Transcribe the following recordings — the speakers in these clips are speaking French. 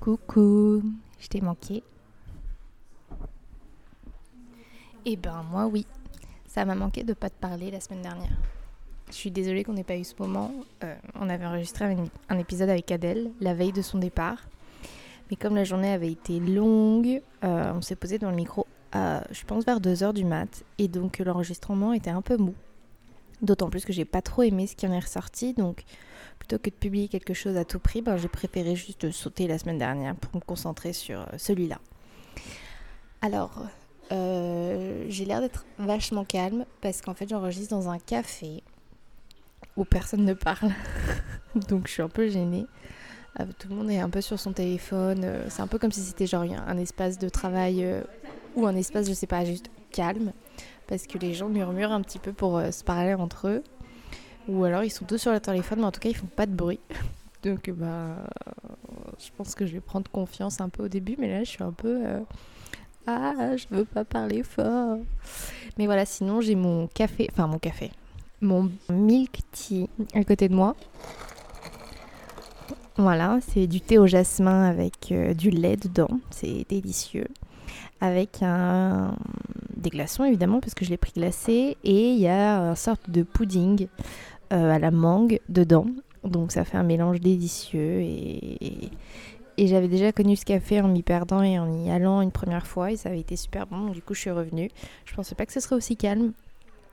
Coucou, je t'ai manqué. Eh ben moi oui, ça m'a manqué de pas te parler la semaine dernière. Je suis désolée qu'on n'ait pas eu ce moment. Euh, on avait enregistré un, épisode avec Adèle la veille de son départ. Mais comme la journée avait été longue, euh, on s'est posé dans le micro à, je pense, vers 2h du mat. Et donc l'enregistrement était un peu mou. D'autant plus que j'ai pas trop aimé ce qui en est ressorti. Donc plutôt que de publier quelque chose à tout prix, ben, j'ai préféré juste sauter la semaine dernière pour me concentrer sur euh, celui-là. Alors, euh, j'ai l'air d'être vachement calme parce qu'en fait j'enregistre dans un café où personne ne parle. Donc je suis un peu gênée. Euh, tout le monde est un peu sur son téléphone. C'est un peu comme si c'était genre un espace de travail ou un espace, je sais pas, juste calme. Parce que les gens murmurent un petit peu pour se parler entre eux. Ou alors ils sont tous sur le téléphone, mais en tout cas ils font pas de bruit. Donc bah, je pense que je vais prendre confiance un peu au début, mais là je suis un peu euh, ah je veux pas parler fort. Mais voilà, sinon j'ai mon café, enfin mon café, mon milk tea à côté de moi. Voilà, c'est du thé au jasmin avec euh, du lait dedans, c'est délicieux. Avec des glaçons évidemment, parce que je l'ai pris glacé, et il y a une sorte de pudding euh, à la mangue dedans. Donc ça fait un mélange délicieux et, et, j'avais déjà connu ce café en m'y perdant et en y allant une première fois et ça avait été super bon. Du coup, je suis revenue. Je pensais pas que ce serait aussi calme.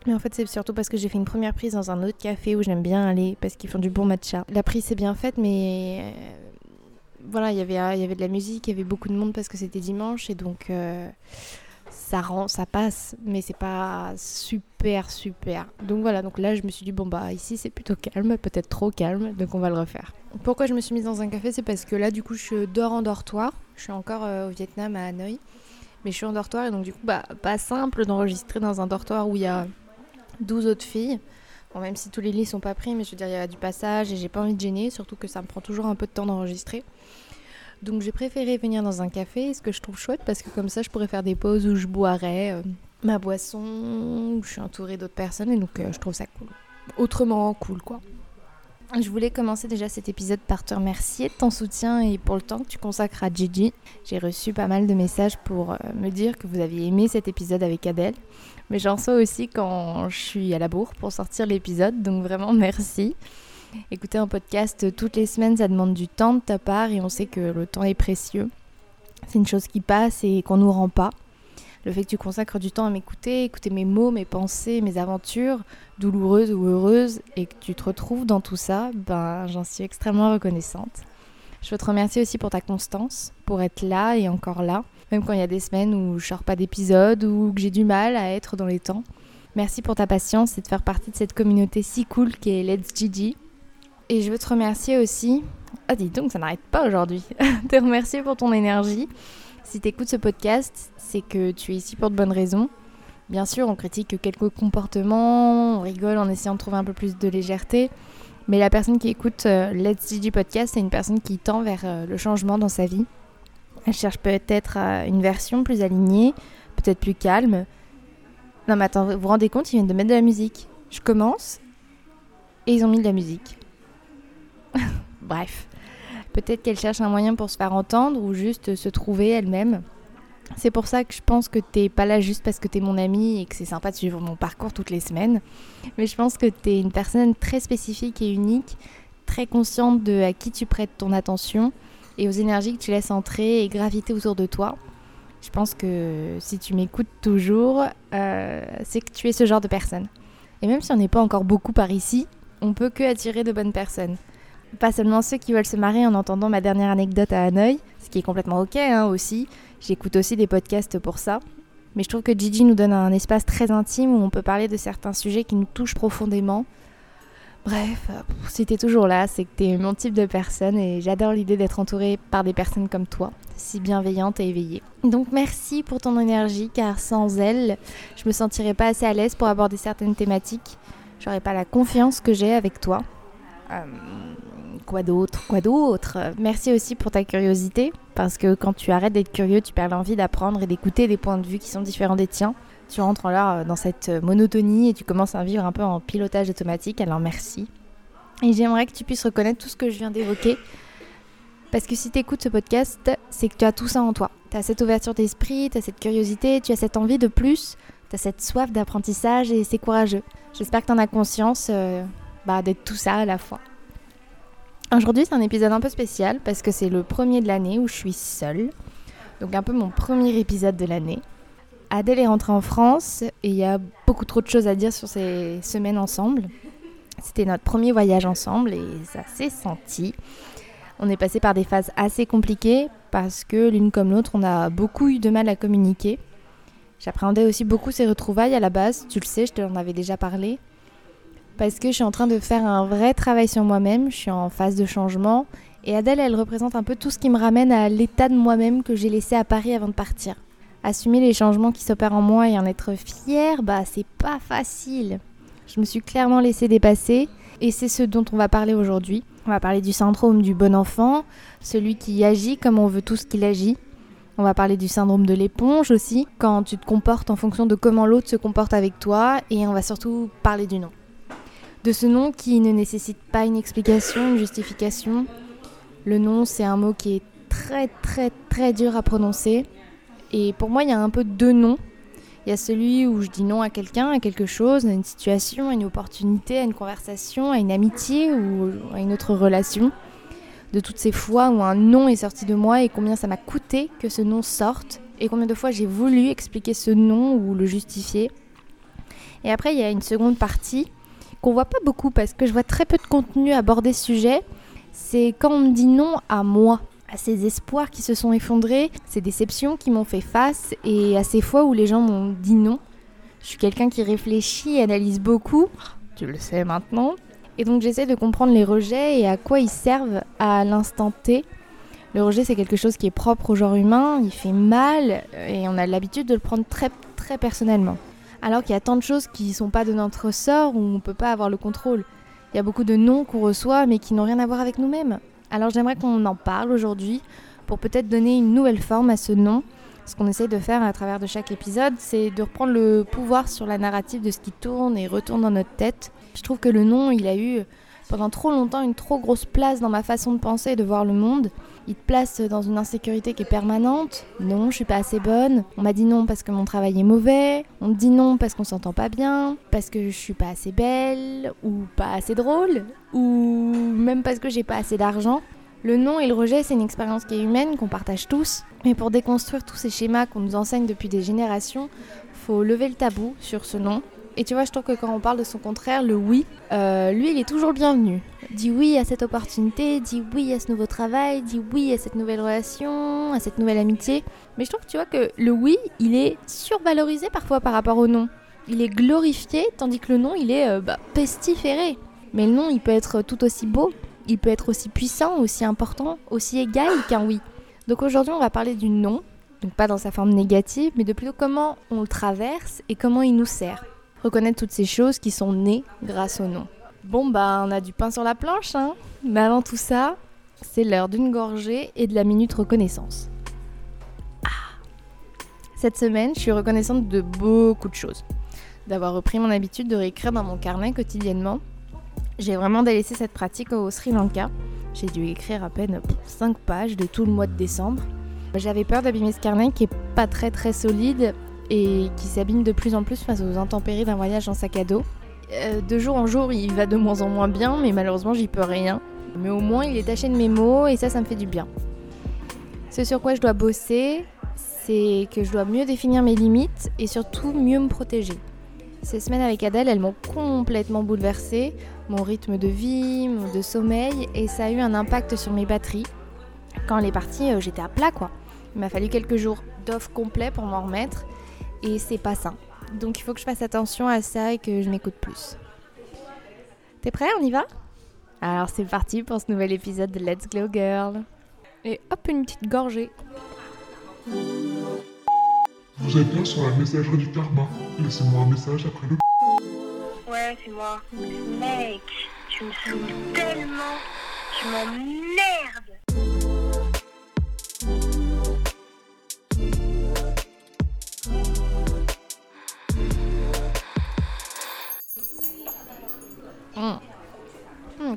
Mais en fait, c'est surtout parce que j'ai fait une première prise dans un autre café où j'aime bien aller parce qu'ils font du bon matcha. La prise c'est bien faite, mais euh, voilà, y il y avait de la musique, il y avait beaucoup de monde parce que c'était dimanche et donc euh, ça rend, ça passe, mais c'est pas super super. Donc voilà, donc là je me suis dit bon bah ici c'est plutôt calme, peut-être trop calme, donc on va le refaire. Pourquoi je me suis mise dans un café, c'est parce que là du coup je dors en dortoir. Je suis encore euh, au Vietnam à Hanoï, mais je suis en dortoir et donc du coup bah pas simple d'enregistrer dans un dortoir où il y a 12 autres filles. Bon, même si tous les lits sont pas pris, mais je veux dire il y a du passage et j'ai pas envie de gêner, surtout que ça me prend toujours un peu de temps d'enregistrer. Donc j'ai préféré venir dans un café, ce que je trouve chouette parce que comme ça je pourrais faire des pauses où je boirais euh, ma boisson, où je suis entourée d'autres personnes et donc euh, je trouve ça cool. Autrement cool quoi. Je voulais commencer déjà cet épisode par te remercier de ton soutien et pour le temps que tu consacres à Gigi. J'ai reçu pas mal de messages pour euh, me dire que vous aviez aimé cet épisode avec Adèle. Mais j'en reçois aussi quand je suis à la bourre pour sortir l'épisode, donc vraiment merci. Écouter un podcast toutes les semaines, ça demande du temps de ta part et on sait que le temps est précieux. C'est une chose qui passe et qu'on nous rend pas. Le fait que tu consacres du temps à m'écouter, écouter mes mots, mes pensées, mes aventures, douloureuses ou heureuses, et que tu te retrouves dans tout ça, ben j'en suis extrêmement reconnaissante. Je veux te remercier aussi pour ta constance, pour être là et encore là, même quand il y a des semaines où je sors pas d'épisode ou que j'ai du mal à être dans les temps. Merci pour ta patience et de faire partie de cette communauté si cool qui est Let's Gigi. Et je veux te remercier aussi. Ah, dis donc, ça n'arrête pas aujourd'hui. te remercier pour ton énergie. Si tu écoutes ce podcast, c'est que tu es ici pour de bonnes raisons. Bien sûr, on critique quelques comportements, on rigole en essayant de trouver un peu plus de légèreté. Mais la personne qui écoute euh, Let's Podcast, c'est une personne qui tend vers euh, le changement dans sa vie. Elle cherche peut-être euh, une version plus alignée, peut-être plus calme. Non mais attends, vous vous rendez compte, ils viennent de mettre de la musique. Je commence et ils ont mis de la musique. Bref, peut-être qu'elle cherche un moyen pour se faire entendre ou juste se trouver elle-même. C'est pour ça que je pense que t'es pas là juste parce que t'es mon amie et que c'est sympa de suivre mon parcours toutes les semaines. Mais je pense que t'es une personne très spécifique et unique, très consciente de à qui tu prêtes ton attention et aux énergies que tu laisses entrer et graviter autour de toi. Je pense que si tu m'écoutes toujours, euh, c'est que tu es ce genre de personne. Et même si on n'est pas encore beaucoup par ici, on peut que attirer de bonnes personnes. Pas seulement ceux qui veulent se marier en entendant ma dernière anecdote à Hanoï, ce qui est complètement ok hein, aussi. J'écoute aussi des podcasts pour ça. Mais je trouve que Gigi nous donne un espace très intime où on peut parler de certains sujets qui nous touchent profondément. Bref, si t'es toujours là, c'est que t'es mon type de personne et j'adore l'idée d'être entourée par des personnes comme toi, si bienveillantes et éveillées. Donc merci pour ton énergie car sans elle, je me sentirais pas assez à l'aise pour aborder certaines thématiques. J'aurais pas la confiance que j'ai avec toi. Euh, quoi d'autre Quoi d'autre Merci aussi pour ta curiosité, parce que quand tu arrêtes d'être curieux, tu perds l'envie d'apprendre et d'écouter des points de vue qui sont différents des tiens. Tu rentres alors euh, dans cette monotonie et tu commences à vivre un peu en pilotage automatique, alors merci. Et j'aimerais que tu puisses reconnaître tout ce que je viens d'évoquer Parce que si tu écoutes ce podcast, c'est que tu as tout ça en toi. Tu as cette ouverture d'esprit, tu as cette curiosité, tu as cette envie de plus, tu as cette soif d'apprentissage et c'est courageux. J'espère que tu en as conscience euh, bah, d'être tout ça à la fois. Aujourd'hui, c'est un épisode un peu spécial parce que c'est le premier de l'année où je suis seule. Donc un peu mon premier épisode de l'année. Adèle est rentrée en France et il y a beaucoup trop de choses à dire sur ces semaines ensemble. C'était notre premier voyage ensemble et ça s'est senti. On est passé par des phases assez compliquées parce que l'une comme l'autre, on a beaucoup eu de mal à communiquer. J'appréhendais aussi beaucoup ces retrouvailles à la base, tu le sais, je te l'en avais déjà parlé. Parce que je suis en train de faire un vrai travail sur moi-même, je suis en phase de changement. Et Adèle, elle représente un peu tout ce qui me ramène à l'état de moi-même que j'ai laissé à Paris avant de partir. Assumer les changements qui s'opèrent en moi et en être fière, bah c'est pas facile. Je me suis clairement laissé dépasser et c'est ce dont on va parler aujourd'hui. On va parler du syndrome du bon enfant, celui qui agit comme on veut tous qu'il agit. On va parler du syndrome de l'éponge aussi, quand tu te comportes en fonction de comment l'autre se comporte avec toi. Et on va surtout parler du nom. De ce nom qui ne nécessite pas une explication, une justification. Le nom, c'est un mot qui est très très très dur à prononcer. Et pour moi, il y a un peu deux noms. Il y a celui où je dis non à quelqu'un, à quelque chose, à une situation, à une opportunité, à une conversation, à une amitié ou à une autre relation. De toutes ces fois où un non est sorti de moi et combien ça m'a coûté que ce nom sorte et combien de fois j'ai voulu expliquer ce non ou le justifier. Et après, il y a une seconde partie qu'on voit pas beaucoup parce que je vois très peu de contenu aborder ce sujet. C'est quand on me dit non à moi à ces espoirs qui se sont effondrés, ces déceptions qui m'ont fait face et à ces fois où les gens m'ont dit non. Je suis quelqu'un qui réfléchit analyse beaucoup, tu le sais maintenant. Et donc j'essaie de comprendre les rejets et à quoi ils servent à l'instant T. Le rejet c'est quelque chose qui est propre au genre humain, il fait mal et on a l'habitude de le prendre très très personnellement. Alors qu'il y a tant de choses qui ne sont pas de notre sort où on ne peut pas avoir le contrôle. Il y a beaucoup de noms qu'on reçoit mais qui n'ont rien à voir avec nous-mêmes. Alors j'aimerais qu'on en parle aujourd'hui pour peut-être donner une nouvelle forme à ce nom. Ce qu'on essaie de faire à travers de chaque épisode, c'est de reprendre le pouvoir sur la narrative de ce qui tourne et retourne dans notre tête. Je trouve que le nom, il a eu pendant trop longtemps une trop grosse place dans ma façon de penser et de voir le monde. Il te place dans une insécurité qui est permanente. Non, je suis pas assez bonne. On m'a dit non parce que mon travail est mauvais. On me dit non parce qu'on s'entend pas bien, parce que je suis pas assez belle ou pas assez drôle ou même parce que j'ai pas assez d'argent. Le non et le rejet, c'est une expérience qui est humaine, qu'on partage tous. Mais pour déconstruire tous ces schémas qu'on nous enseigne depuis des générations, faut lever le tabou sur ce non et tu vois, je trouve que quand on parle de son contraire, le oui, euh, lui, il est toujours le bienvenu. Dis oui à cette opportunité, dis oui à ce nouveau travail, dis oui à cette nouvelle relation, à cette nouvelle amitié. Mais je trouve que tu vois que le oui, il est survalorisé parfois par rapport au non. Il est glorifié, tandis que le non, il est euh, bah, pestiféré. Mais le non, il peut être tout aussi beau, il peut être aussi puissant, aussi important, aussi égal qu'un oui. Donc aujourd'hui, on va parler du non, donc pas dans sa forme négative, mais de plutôt comment on le traverse et comment il nous sert reconnaître toutes ces choses qui sont nées grâce au nom. Bon bah on a du pain sur la planche, hein Mais avant tout ça, c'est l'heure d'une gorgée et de la minute reconnaissance. Ah Cette semaine, je suis reconnaissante de beaucoup de choses. D'avoir repris mon habitude de réécrire dans mon carnet quotidiennement. J'ai vraiment délaissé cette pratique au Sri Lanka. J'ai dû écrire à peine 5 pages de tout le mois de décembre. J'avais peur d'abîmer ce carnet qui est pas très très solide et qui s'abîme de plus en plus face aux intempéries d'un voyage en sac à dos. Euh, de jour en jour, il va de moins en moins bien, mais malheureusement, j'y peux rien. Mais au moins, il est taché de mes mots et ça, ça me fait du bien. Ce sur quoi je dois bosser, c'est que je dois mieux définir mes limites et surtout mieux me protéger. Ces semaines avec Adèle, elles m'ont complètement bouleversée, mon rythme de vie, de sommeil, et ça a eu un impact sur mes batteries. Quand elle est partie, euh, j'étais à plat quoi. Il m'a fallu quelques jours d'off complet pour m'en remettre et c'est pas sain. Donc il faut que je fasse attention à ça et que je m'écoute plus. T'es prêt? On y va? Alors c'est parti pour ce nouvel épisode de Let's Glow Girl. Et hop, une petite gorgée. Vous êtes bien sur la messagerie du karma. Laissez-moi un message après le. Ouais, c'est moi. Mec, tu me saoules tellement. Tu m'emmerdes.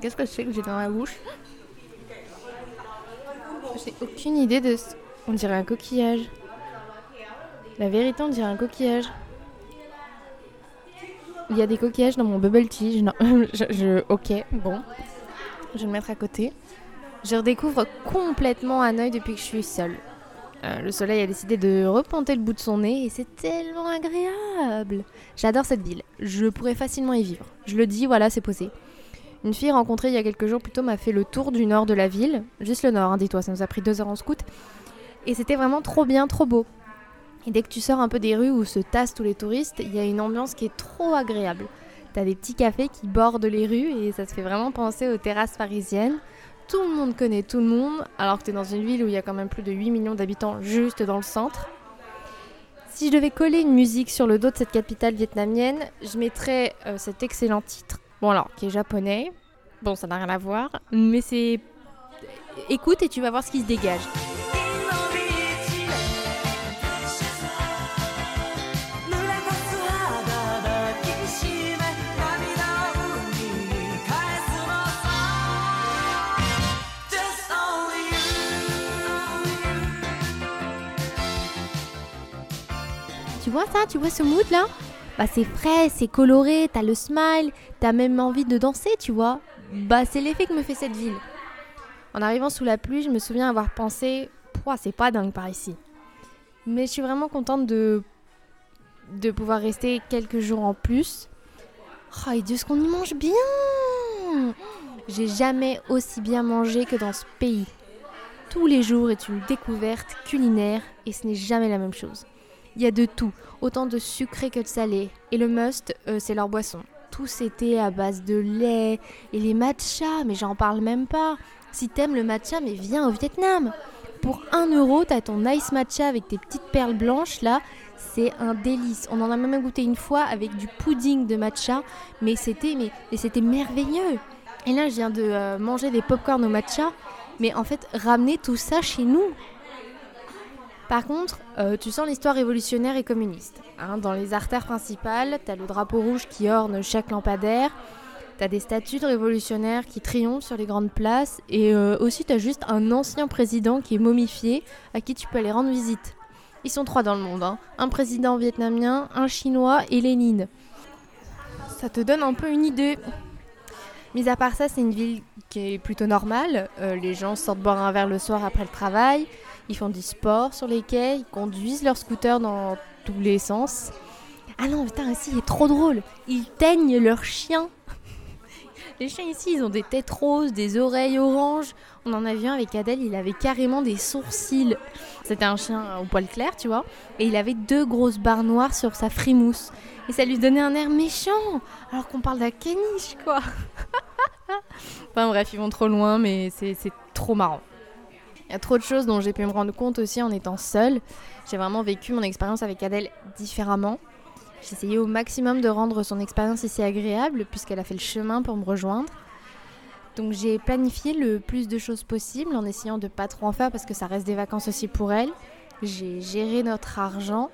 Qu'est-ce que c'est que j'ai dans la bouche? J'ai aucune idée de. ce- On dirait un coquillage. La vérité, on dirait un coquillage. Il y a des coquillages dans mon bubble tea. Non, je- ok, bon. Je vais le mettre à côté. Je redécouvre complètement Hanoï depuis que je suis seule. Euh, le soleil a décidé de reponter le bout de son nez et c'est tellement agréable. J'adore cette ville. Je pourrais facilement y vivre. Je le dis, voilà, c'est posé. Une fille rencontrée il y a quelques jours plutôt m'a fait le tour du nord de la ville. Juste le nord, hein, dis-toi, ça nous a pris deux heures en scout. Et c'était vraiment trop bien, trop beau. Et dès que tu sors un peu des rues où se tassent tous les touristes, il y a une ambiance qui est trop agréable. T'as des petits cafés qui bordent les rues et ça te fait vraiment penser aux terrasses parisiennes. Tout le monde connaît tout le monde, alors que t'es dans une ville où il y a quand même plus de 8 millions d'habitants juste dans le centre. Si je devais coller une musique sur le dos de cette capitale vietnamienne, je mettrais euh, cet excellent titre. Bon, alors, qui est japonais. Bon, ça n'a rien à voir. Mais c'est. Écoute et tu vas voir ce qui se dégage. Tu vois ça Tu vois ce mood là? Bah c'est frais, c'est coloré, t'as le smile, t'as même envie de danser, tu vois. Bah c'est l'effet que me fait cette ville. En arrivant sous la pluie, je me souviens avoir pensé, c'est pas dingue par ici. Mais je suis vraiment contente de de pouvoir rester quelques jours en plus. Oh, et Dieu, ce qu'on y mange bien J'ai jamais aussi bien mangé que dans ce pays. Tous les jours est une découverte culinaire et ce n'est jamais la même chose. Il y a de tout, autant de sucré que de salé. Et le must, euh, c'est leur boisson. Tout c'était à base de lait et les matchas, mais j'en parle même pas. Si t'aimes le matcha, mais viens au Vietnam. Pour 1 euro, t'as ton ice matcha avec tes petites perles blanches là. C'est un délice. On en a même goûté une fois avec du pudding de matcha, mais c'était mais, mais c'était merveilleux. Et là, je viens de euh, manger des popcorn au matcha, mais en fait, ramener tout ça chez nous. Par contre, euh, tu sens l'histoire révolutionnaire et communiste. hein. dans les artères principales, t'as le drapeau rouge qui orne chaque lampadaire, t'as des statues de révolutionnaires qui triomphent sur les grandes places, et euh, aussi t'as juste un ancien président qui est momifié, à qui tu peux aller rendre visite. Ils sont trois dans le monde, hein. un président vietnamien, un chinois et Lénine. Ça te donne un peu une idée. Mis à part ça, c'est une ville qui est plutôt normale. Euh, les gens sortent boire un verre le soir après le travail. Ils font du sport sur les quais. Ils conduisent leur scooter dans tous les sens. Ah non, putain, ici, il trop drôle. Ils teignent leurs chiens. Les chiens ici, ils ont des têtes roses, des oreilles oranges. On en a vu un avec Adèle, il avait carrément des sourcils. C'était un chien au poil clair, tu vois. Et il avait deux grosses barres noires sur sa frimousse. Et ça lui donnait un air méchant. Alors qu'on parle d'un caniche, quoi. enfin bref, ils vont trop loin, mais c'est trop marrant. Il y a trop de choses dont j'ai pu me rendre compte aussi en étant seule. J'ai vraiment vécu mon expérience avec Adèle différemment. J'ai essayé au maximum de rendre son expérience ici agréable, puisqu'elle a fait le chemin pour me rejoindre. Donc j'ai planifié le plus de choses possible en essayant de pas trop en faire parce que ça reste des vacances aussi pour elle. J'ai géré notre argent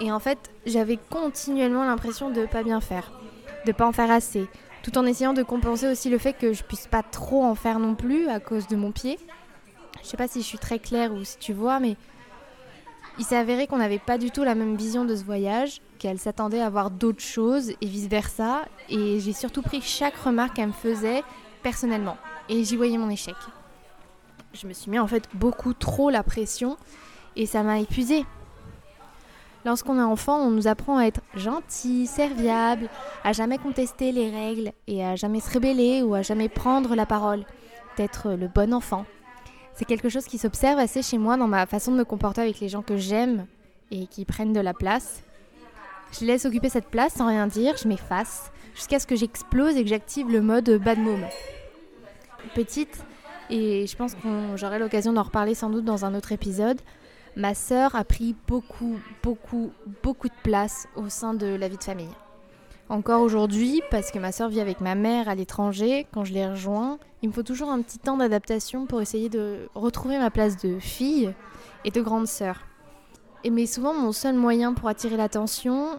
et en fait j'avais continuellement l'impression de pas bien faire, de pas en faire assez, tout en essayant de compenser aussi le fait que je puisse pas trop en faire non plus à cause de mon pied. Je sais pas si je suis très claire ou si tu vois, mais il s'est avéré qu'on n'avait pas du tout la même vision de ce voyage, qu'elle s'attendait à voir d'autres choses et vice versa. Et j'ai surtout pris chaque remarque qu'elle me faisait personnellement. Et j'y voyais mon échec. Je me suis mis en fait beaucoup trop la pression et ça m'a épuisée. Lorsqu'on est enfant, on nous apprend à être gentil, serviable, à jamais contester les règles et à jamais se rébeller ou à jamais prendre la parole, d'être le bon enfant. C'est quelque chose qui s'observe assez chez moi dans ma façon de me comporter avec les gens que j'aime et qui prennent de la place. Je laisse occuper cette place sans rien dire, je m'efface, jusqu'à ce que j'explose et que j'active le mode bad mom. Petite, et je pense que j'aurai l'occasion d'en reparler sans doute dans un autre épisode, ma sœur a pris beaucoup, beaucoup, beaucoup de place au sein de la vie de famille. Encore aujourd'hui, parce que ma sœur vit avec ma mère à l'étranger, quand je les rejoins, il me faut toujours un petit temps d'adaptation pour essayer de retrouver ma place de fille et de grande sœur. Et mais souvent, mon seul moyen pour attirer l'attention,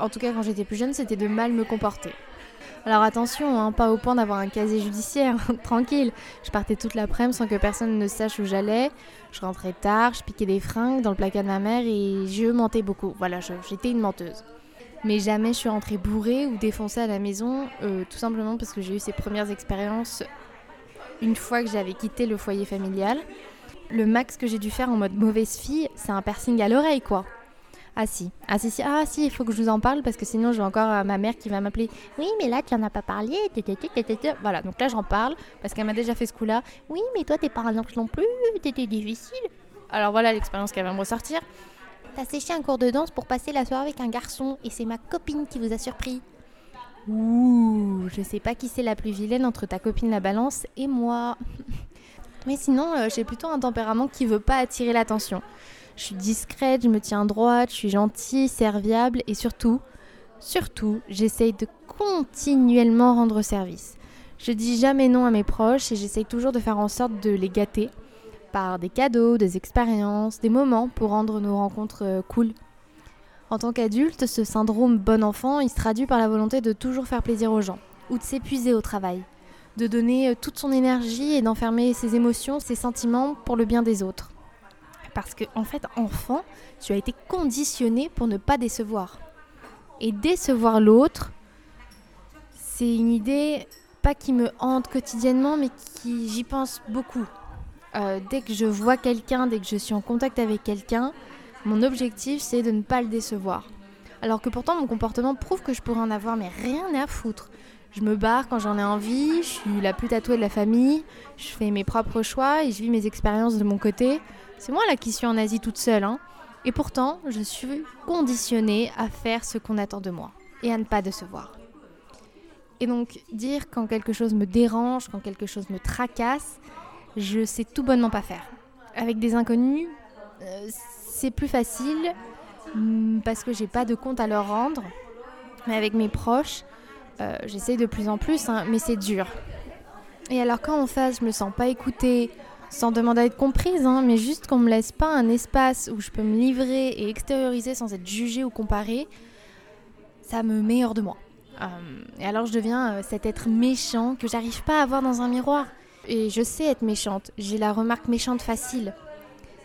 en tout cas quand j'étais plus jeune, c'était de mal me comporter. Alors attention, hein, pas au point d'avoir un casier judiciaire, tranquille. Je partais toute l'après-midi sans que personne ne sache où j'allais. Je rentrais tard, je piquais des fringues dans le placard de ma mère et je mentais beaucoup. Voilà, j'étais une menteuse. Mais jamais je suis rentrée bourrée ou défoncée à la maison, euh, tout simplement parce que j'ai eu ces premières expériences une fois que j'avais quitté le foyer familial. Le max que j'ai dû faire en mode mauvaise fille, c'est un piercing à l'oreille, quoi. Ah si, ah si, si, ah si, il faut que je vous en parle parce que sinon j'ai encore euh, ma mère qui va m'appeler. Oui, mais là tu en as pas parlé. Voilà, donc là j'en parle parce qu'elle m'a déjà fait ce coup-là. Oui, mais toi t'es pas un ange non plus, t'étais difficile. Alors voilà l'expérience qu'elle va me ressortir. T'as séché un cours de danse pour passer la soirée avec un garçon et c'est ma copine qui vous a surpris. Ouh, je sais pas qui c'est la plus vilaine entre ta copine la balance et moi. Mais sinon, euh, j'ai plutôt un tempérament qui veut pas attirer l'attention. Je suis discrète, je me tiens droite, je suis gentille, serviable et surtout, surtout, j'essaye de continuellement rendre service. Je dis jamais non à mes proches et j'essaye toujours de faire en sorte de les gâter par des cadeaux, des expériences, des moments pour rendre nos rencontres euh, cool. En tant qu'adulte, ce syndrome bon enfant, il se traduit par la volonté de toujours faire plaisir aux gens ou de s'épuiser au travail, de donner euh, toute son énergie et d'enfermer ses émotions, ses sentiments pour le bien des autres. Parce que, en fait, enfant, tu as été conditionné pour ne pas décevoir. Et décevoir l'autre, c'est une idée pas qui me hante quotidiennement, mais qui j'y pense beaucoup. Euh, dès que je vois quelqu'un, dès que je suis en contact avec quelqu'un, mon objectif c'est de ne pas le décevoir. Alors que pourtant mon comportement prouve que je pourrais en avoir mais rien à foutre. Je me barre quand j'en ai envie, je suis la plus tatouée de la famille, je fais mes propres choix et je vis mes expériences de mon côté. C'est moi là qui suis en Asie toute seule. Hein. Et pourtant, je suis conditionnée à faire ce qu'on attend de moi et à ne pas décevoir. Et donc, dire quand quelque chose me dérange, quand quelque chose me tracasse, je sais tout bonnement pas faire. Avec des inconnus, euh, c'est plus facile mm, parce que j'ai pas de compte à leur rendre. Mais avec mes proches, euh, j'essaye de plus en plus, hein, mais c'est dur. Et alors quand en face, je me sens pas écoutée, sans demander à être comprise, hein, mais juste qu'on me laisse pas un espace où je peux me livrer et extérioriser sans être jugée ou comparée, ça me met hors de moi. Euh, et alors je deviens cet être méchant que j'arrive pas à voir dans un miroir. Et je sais être méchante, j'ai la remarque méchante facile.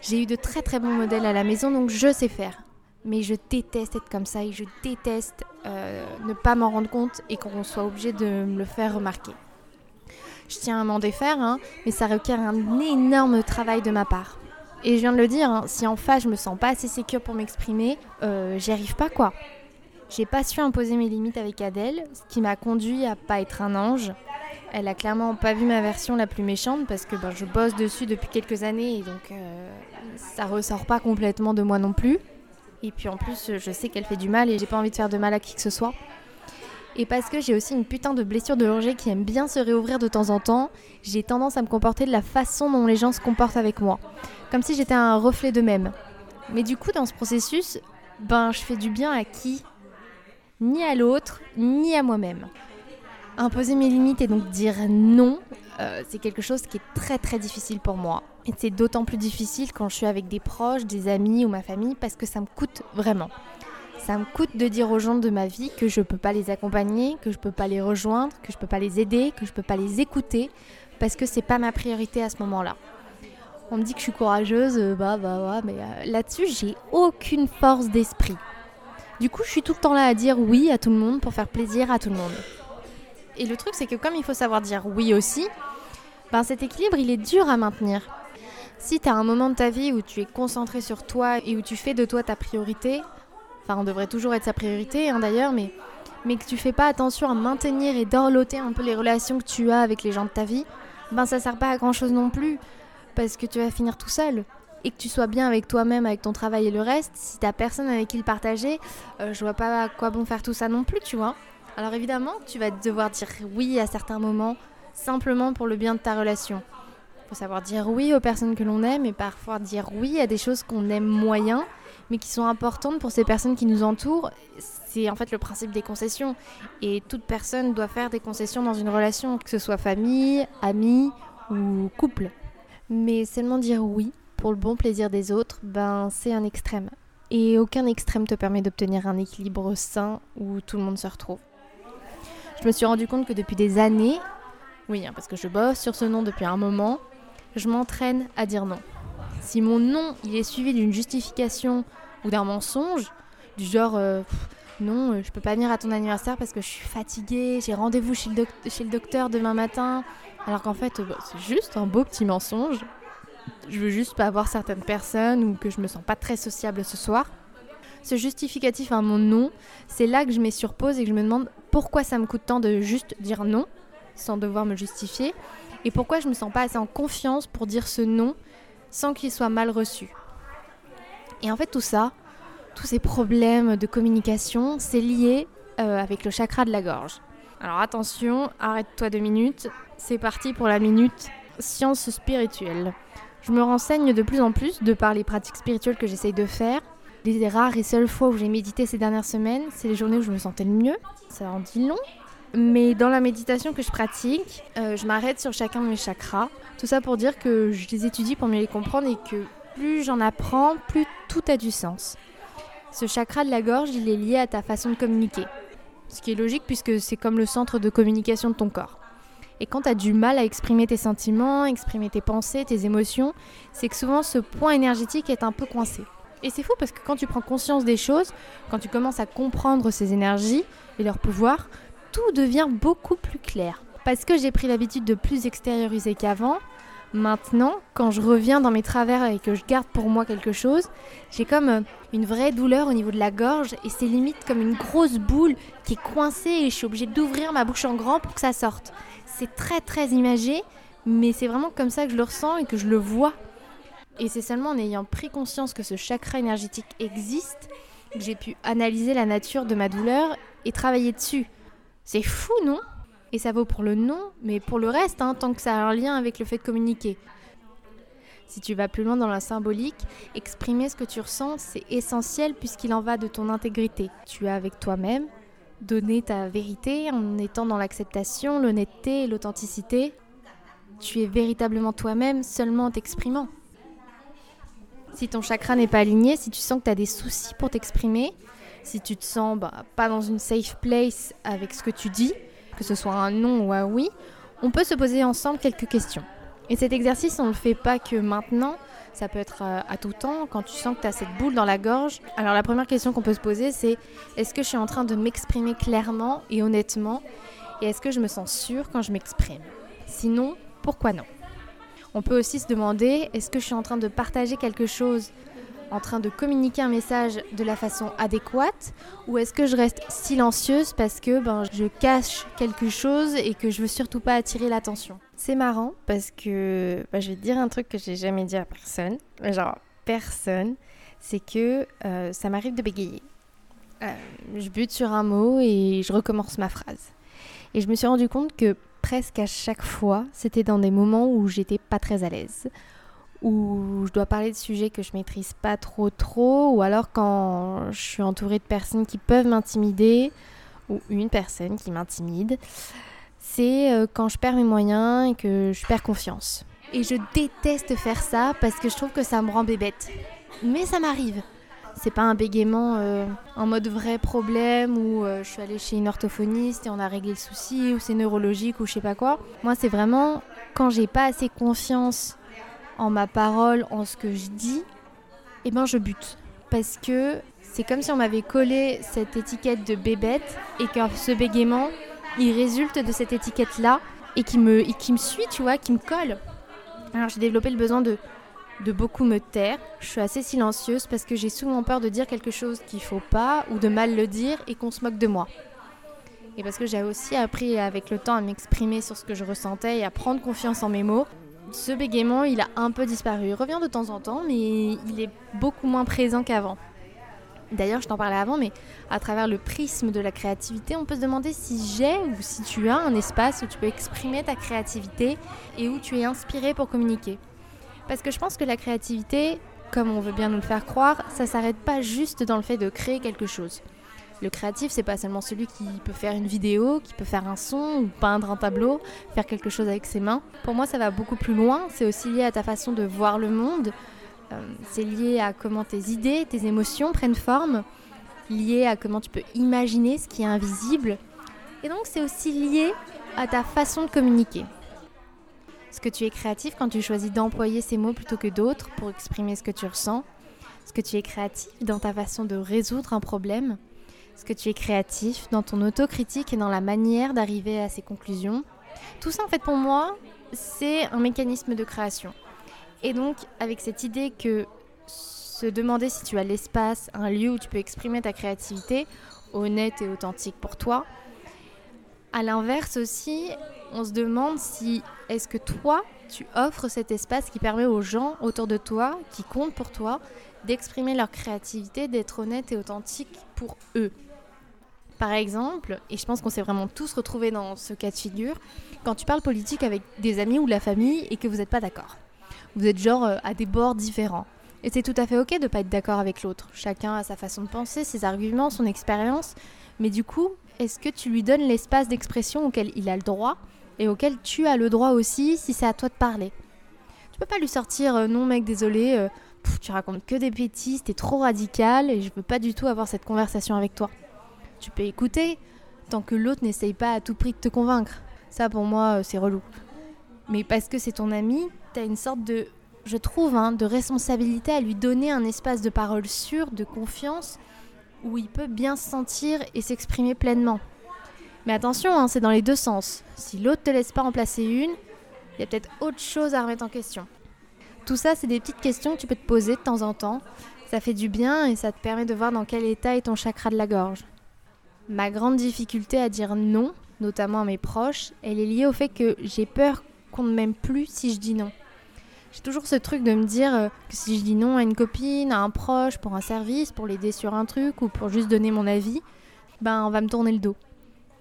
J'ai eu de très très bons modèles à la maison, donc je sais faire. Mais je déteste être comme ça et je déteste euh, ne pas m'en rendre compte et qu'on soit obligé de me le faire remarquer. Je tiens à m'en défaire, hein, mais ça requiert un énorme travail de ma part. Et je viens de le dire, hein, si en face je me sens pas assez sécure pour m'exprimer, euh, j'y arrive pas quoi. J'ai pas su imposer mes limites avec Adèle, ce qui m'a conduit à pas être un ange. Elle a clairement pas vu ma version la plus méchante parce que ben, je bosse dessus depuis quelques années et donc euh, ça ressort pas complètement de moi non plus. Et puis en plus, je sais qu'elle fait du mal et j'ai pas envie de faire de mal à qui que ce soit. Et parce que j'ai aussi une putain de blessure de Roger qui aime bien se réouvrir de temps en temps, j'ai tendance à me comporter de la façon dont les gens se comportent avec moi. Comme si j'étais un reflet d'eux-mêmes. Mais du coup, dans ce processus, ben je fais du bien à qui? Ni à l'autre, ni à moi-même. Imposer mes limites et donc dire non, euh, c'est quelque chose qui est très très difficile pour moi. Et c'est d'autant plus difficile quand je suis avec des proches, des amis ou ma famille parce que ça me coûte vraiment. Ça me coûte de dire aux gens de ma vie que je peux pas les accompagner, que je peux pas les rejoindre, que je peux pas les aider, que je peux pas les écouter parce que c'est pas ma priorité à ce moment-là. On me dit que je suis courageuse, euh, bah bah ouais, mais euh, là-dessus j'ai aucune force d'esprit. Du coup, je suis tout le temps là à dire oui à tout le monde pour faire plaisir à tout le monde. Et le truc, c'est que comme il faut savoir dire oui aussi, ben cet équilibre, il est dur à maintenir. Si tu as un moment de ta vie où tu es concentré sur toi et où tu fais de toi ta priorité, enfin on devrait toujours être sa priorité hein, d'ailleurs, mais, que tu fais pas attention à maintenir et d'orloter un peu les relations que tu as avec les gens de ta vie, ben ça sert pas à grand chose non plus, parce que tu vas finir tout seul. Et que tu sois bien avec toi-même, avec ton travail et le reste, si t'as personne avec qui le partager, euh, je vois pas à quoi bon faire tout ça non plus, tu vois. Alors évidemment, tu vas devoir dire oui à certains moments, simplement pour le bien de ta relation. Il faut savoir dire oui aux personnes que l'on aime et parfois dire oui à des choses qu'on aime moyen, mais qui sont importantes pour ces personnes qui nous entourent. C'est en fait le principe des concessions. Et toute personne doit faire des concessions dans une relation, que ce soit famille, amis ou couple. Mais seulement dire oui pour le bon plaisir des autres, ben c'est un extrême. Et aucun extrême te permet d'obtenir un équilibre sain où tout le monde se retrouve. Je me suis rendu compte que depuis des années, oui, hein, parce que je bosse sur ce nom depuis un moment, je m'entraîne à dire non. Si mon non, il est suivi d'une justification ou d'un mensonge, du genre euh, non, euh, je peux pas venir à ton anniversaire parce que je suis fatiguée, j'ai rendez-vous chez, le docteur demain matin, alors qu'en fait, euh, bah, c'est juste un beau petit mensonge. Je veux juste pas voir certaines personnes ou que je me sens pas très sociable ce soir. Ce justificatif à mon non, c'est là que je m'y surpose et que je me demande pourquoi ça me coûte tant de juste dire non sans devoir me justifier et pourquoi je me sens pas assez en confiance pour dire ce non sans qu'il soit mal reçu. Et en fait tout ça, tous ces problèmes de communication, c'est lié euh, avec le chakra de la gorge. Alors attention, arrête-toi deux minutes, c'est parti pour la minute science spirituelle. Je me renseigne de plus en plus de par les pratiques spirituelles que j'essaye de faire. Les rares et seules fois où j'ai médité ces dernières semaines, c'est les journées où je me sentais le mieux. Ça en dit long. Mais dans la méditation que je pratique, euh, je m'arrête sur chacun de mes chakras. Tout ça pour dire que je les étudie pour mieux les comprendre et que plus j'en apprends, plus tout a du sens. Ce chakra de la gorge, il est lié à ta façon de communiquer. Ce qui est logique puisque c'est comme le centre de communication de ton corps. Et quand tu as du mal à exprimer tes sentiments, exprimer tes pensées, tes émotions, c'est que souvent ce point énergétique est un peu coincé. Et c'est fou parce que quand tu prends conscience des choses, quand tu commences à comprendre ces énergies et leur pouvoir, tout devient beaucoup plus clair. Parce que j'ai pris l'habitude de plus extérioriser qu'avant, maintenant, quand je reviens dans mes travers et que je garde pour moi quelque chose, j'ai comme euh, une vraie douleur au niveau de la gorge et c'est limite comme une grosse boule qui est coincée et je suis obligée d'ouvrir ma bouche en grand pour que ça sorte. C'est très très imagé, mais c'est vraiment comme ça que je le ressens et que je le vois. Et c'est seulement en ayant pris conscience que ce chakra énergétique existe que j'ai pu analyser la nature de ma douleur et travailler dessus. C'est fou, non? Et ça vaut pour le non, mais pour le reste, hein, tant que ça a un lien avec le fait de communiquer. Si tu vas plus loin dans la symbolique, exprimer ce que tu ressens, c'est essentiel puisqu'il en va de ton intégrité. Tu es avec toi-même, donner ta vérité en étant dans l'acceptation, l'honnêteté et l'authenticité. Tu es véritablement toi-même seulement en t'exprimant. Si ton chakra n'est pas aligné, si tu sens que tu as des soucis pour t'exprimer, si tu te sens bah, pas dans une safe place avec ce que tu dis, que ce soit un non ou un oui, on peut se poser ensemble quelques questions. Et cet exercice, on ne le fait pas que maintenant, ça peut être euh, à tout temps, quand tu sens que tu as cette boule dans la gorge. Alors la première question qu'on peut se poser, c'est est-ce que je suis en train de m'exprimer clairement et honnêtement? Et est-ce que je me sens sûre quand je m'exprime? Sinon, pourquoi non? On peut aussi se demander, est-ce que je suis en train de partager quelque chose en train de communiquer un message de la façon adéquate ou est-ce que je reste silencieuse parce que ben, je cache quelque chose et que je veux surtout pas attirer l'attention? C'est marrant parce que ben, je vais te dire un truc que j'ai jamais dit à personne, genre personne, c'est que euh, ça m'arrive de bégayer. Euh, je bute sur un mot et je recommence ma phrase. Et je me suis rendu compte que presque à chaque fois, c'était dans des moments où j'étais pas très à l'aise où je dois parler de sujets que je maîtrise pas trop trop, ou alors quand je suis entourée de personnes qui peuvent m'intimider, ou une personne qui m'intimide, c'est euh, quand je perds mes moyens et que je perds confiance. Et je déteste faire ça parce que je trouve que ça me rend bébête. Mais ça m'arrive. C'est pas un bégaiement euh, en mode vrai problème où euh, je suis allée chez une orthophoniste et on a réglé le souci ou c'est neurologique ou je sais pas quoi. Moi, c'est vraiment quand j'ai pas assez confiance en ma parole, en ce que je dis, eh ben je bute. Parce que c'est comme si on m'avait collé cette étiquette de bébête et que ce bégaiement, il résulte de cette étiquette-là et qui me, et qui me suit, tu vois, qui me colle. Alors j'ai développé le besoin de, de beaucoup me taire. Je suis assez silencieuse parce que j'ai souvent peur de dire quelque chose qu'il faut pas ou de mal le dire et qu'on se moque de moi. Et parce que j'ai aussi appris avec le temps à m'exprimer sur ce que je ressentais et à prendre confiance en mes mots, ce bégaiement, il a un peu disparu. Il revient de temps en temps, mais il est beaucoup moins présent qu'avant. D'ailleurs, je t'en parlais avant, mais à travers le prisme de la créativité, on peut se demander si j'ai ou si tu as un espace où tu peux exprimer ta créativité et où tu es inspiré pour communiquer. Parce que je pense que la créativité, comme on veut bien nous le faire croire, ça s'arrête pas juste dans le fait de créer quelque chose. Le créatif, c'est pas seulement celui qui peut faire une vidéo, qui peut faire un son ou peindre un tableau, faire quelque chose avec ses mains. Pour moi, ça va beaucoup plus loin. C'est aussi lié à ta façon de voir le monde. Euh, c'est lié à comment tes idées, tes émotions prennent forme. Lié à comment tu peux imaginer ce qui est invisible. Et donc c'est aussi lié à ta façon de communiquer. Est-ce que tu es créatif quand tu choisis d'employer ces mots plutôt que d'autres pour exprimer ce que tu ressens. Est-ce que tu es créatif dans ta façon de résoudre un problème. Est-ce que tu es créatif dans ton autocritique et dans la manière d'arriver à ces conclusions. Tout ça en fait pour moi, c'est un mécanisme de création. Et donc avec cette idée que se demander si tu as l'espace, un lieu où tu peux exprimer ta créativité, honnête et authentique pour toi, à l'inverse aussi, on se demande si est-ce que toi, tu offres cet espace qui permet aux gens autour de toi, qui comptent pour toi, d'exprimer leur créativité, d'être honnête et authentique pour eux? Par exemple, et je pense qu'on s'est vraiment tous retrouvés dans ce cas de figure, quand tu parles politique avec des amis ou de la famille et que vous n'êtes pas d'accord. Vous êtes genre euh, à des bords différents. Et c'est tout à fait ok de ne pas être d'accord avec l'autre. Chacun a sa façon de penser, ses arguments, son expérience. Mais du coup, est-ce que tu lui donnes l'espace d'expression auquel il a le droit et auquel tu as le droit aussi si c'est à toi de parler? Tu peux pas lui sortir euh, non mec désolé, euh, tu racontes que des bêtises, t'es trop radical et je veux pas du tout avoir cette conversation avec toi. Tu peux écouter tant que l'autre n'essaye pas à tout prix de te convaincre. Ça pour moi euh, c'est relou. Mais parce que c'est ton ami, t'as une sorte de, je trouve, hein, de responsabilité à lui donner un espace de parole sûr, de confiance où il peut bien se sentir et s'exprimer pleinement. Mais attention, hein, c'est dans les deux sens. Si l'autre te laisse pas en placer une, il y a peut-être autre chose à remettre en question. Tout ça, c'est des petites questions que tu peux te poser de temps en temps. Ça fait du bien et ça te permet de voir dans quel état est ton chakra de la gorge. Ma grande difficulté à dire non, notamment à mes proches, elle est liée au fait que j'ai peur qu'on ne m'aime plus si je dis non. J'ai toujours ce truc de me dire euh, que si je dis non à une copine, à un proche, pour un service, pour l'aider sur un truc ou pour juste donner mon avis, ben on va me tourner le dos.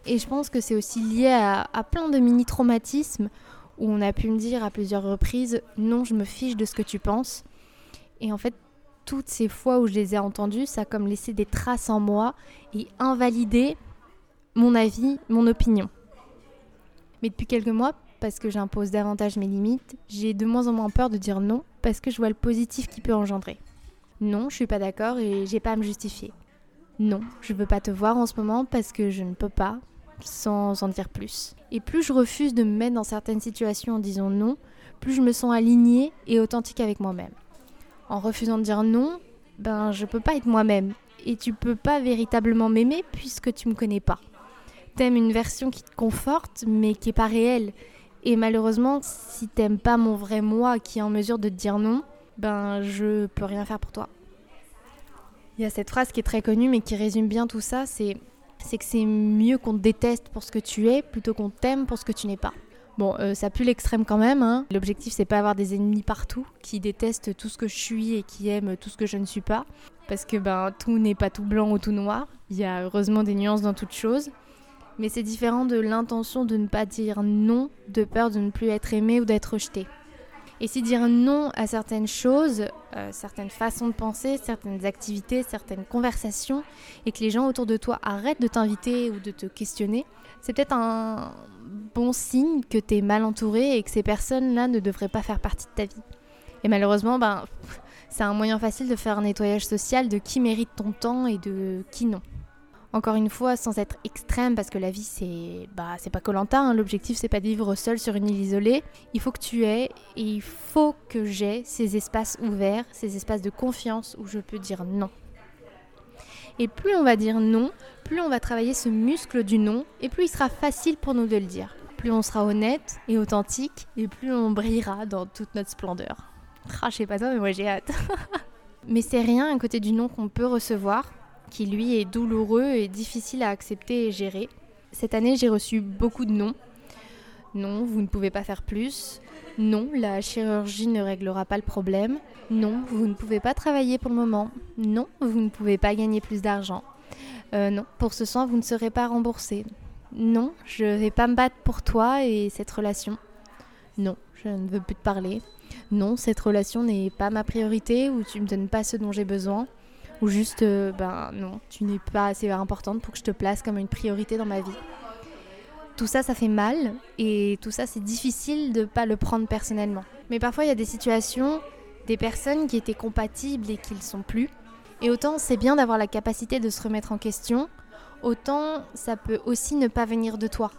Et je pense que c'est aussi lié à, à plein de mini-traumatismes où on a pu me dire à plusieurs reprises non, je me fiche de ce que tu penses. Et en fait, toutes ces fois où je les ai entendus, ça a comme laissé des traces en moi et invalidé mon avis, mon opinion. Mais depuis quelques mois, parce que j'impose davantage mes limites, j'ai de moins en moins peur de dire non parce que je vois le positif qui peut engendrer. Non, je suis pas d'accord et j'ai pas à me justifier. Non, je veux pas te voir en ce moment parce que je ne peux pas, sans en dire plus. Et plus je refuse de me mettre dans certaines situations en disant non, plus je me sens alignée et authentique avec moi-même. En refusant de dire non, ben je peux pas être moi-même et tu peux pas véritablement m'aimer puisque tu me connais pas. T'aimes une version qui te conforte mais qui est pas réelle et malheureusement, si t'aimes pas mon vrai moi qui est en mesure de te dire non, ben je peux rien faire pour toi. Il y a cette phrase qui est très connue mais qui résume bien tout ça, c'est que c'est mieux qu'on te déteste pour ce que tu es plutôt qu'on t'aime pour ce que tu n'es pas. Bon, euh, ça pue l'extrême quand même. Hein. L'objectif, c'est pas avoir des ennemis partout qui détestent tout ce que je suis et qui aiment tout ce que je ne suis pas. Parce que ben, tout n'est pas tout blanc ou tout noir. Il y a heureusement des nuances dans toute chose. Mais c'est différent de l'intention de ne pas dire non de peur de ne plus être aimé ou d'être rejeté. Et si dire non à certaines choses, euh, certaines façons de penser, certaines activités, certaines conversations, et que les gens autour de toi arrêtent de t'inviter ou de te questionner, c'est peut-être un bon signe que tu es mal entouré et que ces personnes-là ne devraient pas faire partie de ta vie. Et malheureusement, ben, c'est un moyen facile de faire un nettoyage social de qui mérite ton temps et de qui non. Encore une fois, sans être extrême, parce que la vie c'est bah c'est pas Colanta. Hein. L'objectif c'est pas de vivre seul sur une île isolée. Il faut que tu aies et il faut que j'ai ces espaces ouverts, ces espaces de confiance où je peux dire non. Et plus on va dire non, plus on va travailler ce muscle du non, et plus il sera facile pour nous de le dire. Plus on sera honnête et authentique, et plus on brillera dans toute notre splendeur. Ah, je sais pas toi, mais moi j'ai hâte. mais c'est rien à côté du non qu'on peut recevoir, qui lui est douloureux et difficile à accepter et gérer. Cette année, j'ai reçu beaucoup de non. Non, vous ne pouvez pas faire plus. Non, la chirurgie ne réglera pas le problème. Non, vous ne pouvez pas travailler pour le moment. Non, vous ne pouvez pas gagner plus d'argent. Euh, non, pour ce soin, vous ne serez pas remboursé. Non, je ne vais pas me battre pour toi et cette relation. Non, je ne veux plus te parler. Non, cette relation n'est pas ma priorité ou tu me donnes pas ce dont j'ai besoin. Ou juste, euh, ben non, tu n'es pas assez importante pour que je te place comme une priorité dans ma vie. Tout ça, ça fait mal et tout ça, c'est difficile de ne pas le prendre personnellement. Mais parfois, il y a des situations, des personnes qui étaient compatibles et qui ne sont plus. Et autant c'est bien d'avoir la capacité de se remettre en question, autant ça peut aussi ne pas venir de toi.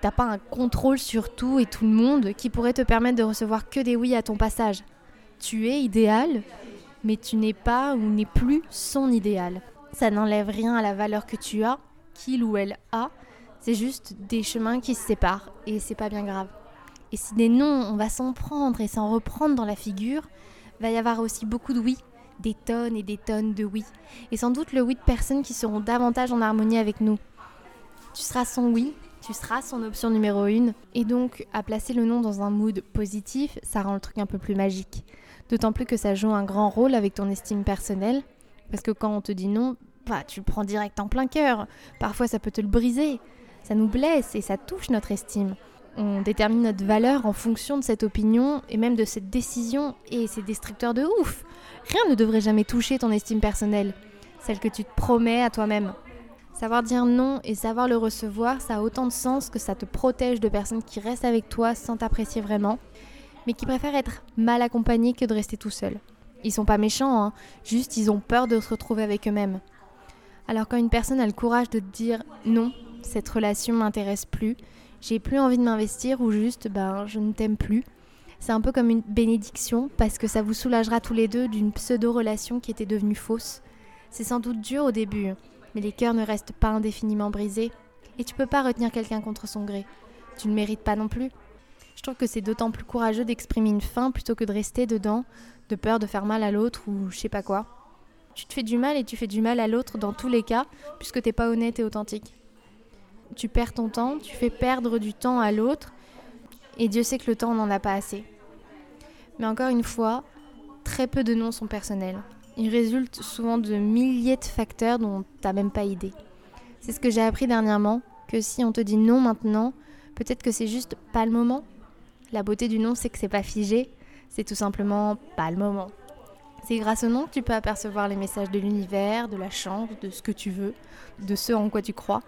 T'as pas un contrôle sur tout et tout le monde qui pourrait te permettre de recevoir que des oui à ton passage. Tu es idéal, mais tu n'es pas ou n'es plus son idéal. Ça n'enlève rien à la valeur que tu as, qu'il ou elle a. C'est juste des chemins qui se séparent et c'est pas bien grave. Et si des noms, on va s'en prendre et s'en reprendre dans la figure, va y avoir aussi beaucoup de oui, des tonnes et des tonnes de oui. Et sans doute le oui de personnes qui seront davantage en harmonie avec nous. Tu seras son oui, tu seras son option numéro une. Et donc, à placer le nom dans un mood positif, ça rend le truc un peu plus magique. D'autant plus que ça joue un grand rôle avec ton estime personnelle. Parce que quand on te dit non, bah, tu le prends direct en plein cœur. Parfois, ça peut te le briser. Ça nous blesse et ça touche notre estime. On détermine notre valeur en fonction de cette opinion et même de cette décision et c'est destructeur de ouf. Rien ne devrait jamais toucher ton estime personnelle, celle que tu te promets à toi-même. Savoir dire non et savoir le recevoir, ça a autant de sens que ça te protège de personnes qui restent avec toi sans t'apprécier vraiment, mais qui préfèrent être mal accompagnées que de rester tout seul. Ils sont pas méchants, hein, juste ils ont peur de se retrouver avec eux-mêmes. Alors quand une personne a le courage de dire non, cette relation m'intéresse plus, j'ai plus envie de m'investir ou juste ben je ne t'aime plus. C'est un peu comme une bénédiction parce que ça vous soulagera tous les deux d'une pseudo-relation qui était devenue fausse. C'est sans doute dur au début, mais les cœurs ne restent pas indéfiniment brisés et tu peux pas retenir quelqu'un contre son gré. Tu ne mérites pas non plus. Je trouve que c'est d'autant plus courageux d'exprimer une faim plutôt que de rester dedans, de peur de faire mal à l'autre ou je sais pas quoi. Tu te fais du mal et tu fais du mal à l'autre dans tous les cas, puisque t'es pas honnête et authentique. Tu perds ton temps, tu fais perdre du temps à l'autre, et Dieu sait que le temps n'en a pas assez. Mais encore une fois, très peu de noms sont personnels. Ils résultent souvent de milliers de facteurs dont t'as même pas idée. C'est ce que j'ai appris dernièrement, que si on te dit non maintenant, peut-être que c'est juste pas le moment. La beauté du non, c'est que c'est pas figé, c'est tout simplement pas le moment. C'est grâce au nom que tu peux apercevoir les messages de l'univers, de la chance, de ce que tu veux, de ce en quoi tu crois,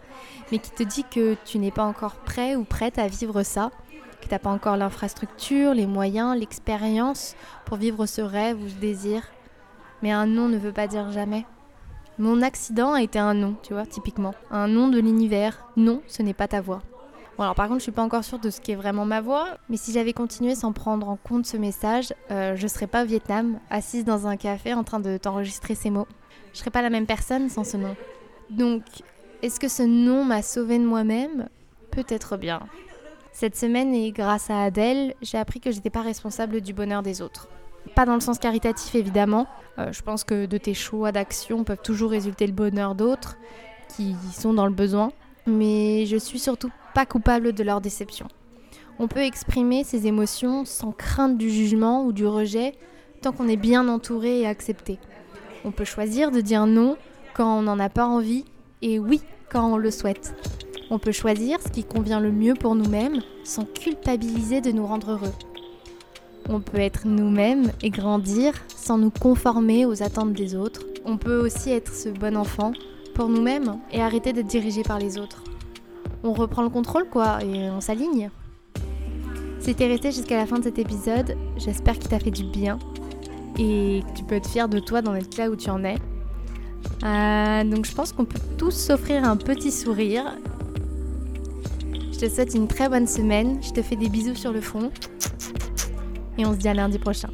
mais qui te dit que tu n'es pas encore prêt ou prête à vivre ça, que tu n'as pas encore l'infrastructure, les moyens, l'expérience pour vivre ce rêve ou ce désir. Mais un non ne veut pas dire jamais. Mon accident a été un non, tu vois, typiquement. Un non de l'univers. Non, ce n'est pas ta voix. Alors par contre, je suis pas encore sûre de ce qui est vraiment ma voix, mais si j'avais continué sans prendre en compte ce message, euh, je serais pas au Vietnam, assise dans un café en train de t'enregistrer ces mots. Je serais pas la même personne sans ce nom. Donc, est-ce que ce nom m'a sauvé de moi-même? Peut-être bien. Cette semaine, et grâce à Adèle, j'ai appris que j'étais pas responsable du bonheur des autres. Pas dans le sens caritatif évidemment. Euh, je pense que de tes choix d'action peuvent toujours résulter le bonheur d'autres qui sont dans le besoin. Mais je suis surtout pas coupable de leur déception. On peut exprimer ses émotions sans crainte du jugement ou du rejet tant qu'on est bien entouré et accepté. On peut choisir de dire non quand on n'en a pas envie et oui quand on le souhaite. On peut choisir ce qui convient le mieux pour nous-mêmes sans culpabiliser de nous rendre heureux. On peut être nous-mêmes et grandir sans nous conformer aux attentes des autres. On peut aussi être ce bon enfant pour nous-mêmes et arrêter d'être dirigé par les autres. On reprend le contrôle quoi et on s'aligne. Si t'es resté jusqu'à la fin de cet épisode, j'espère qu'il t'a fait du bien et que tu peux être fier de toi dans être là où tu en es. Euh, donc je pense qu'on peut tous s'offrir un petit sourire. Je te souhaite une très bonne semaine, je te fais des bisous sur le front et on se dit à lundi prochain.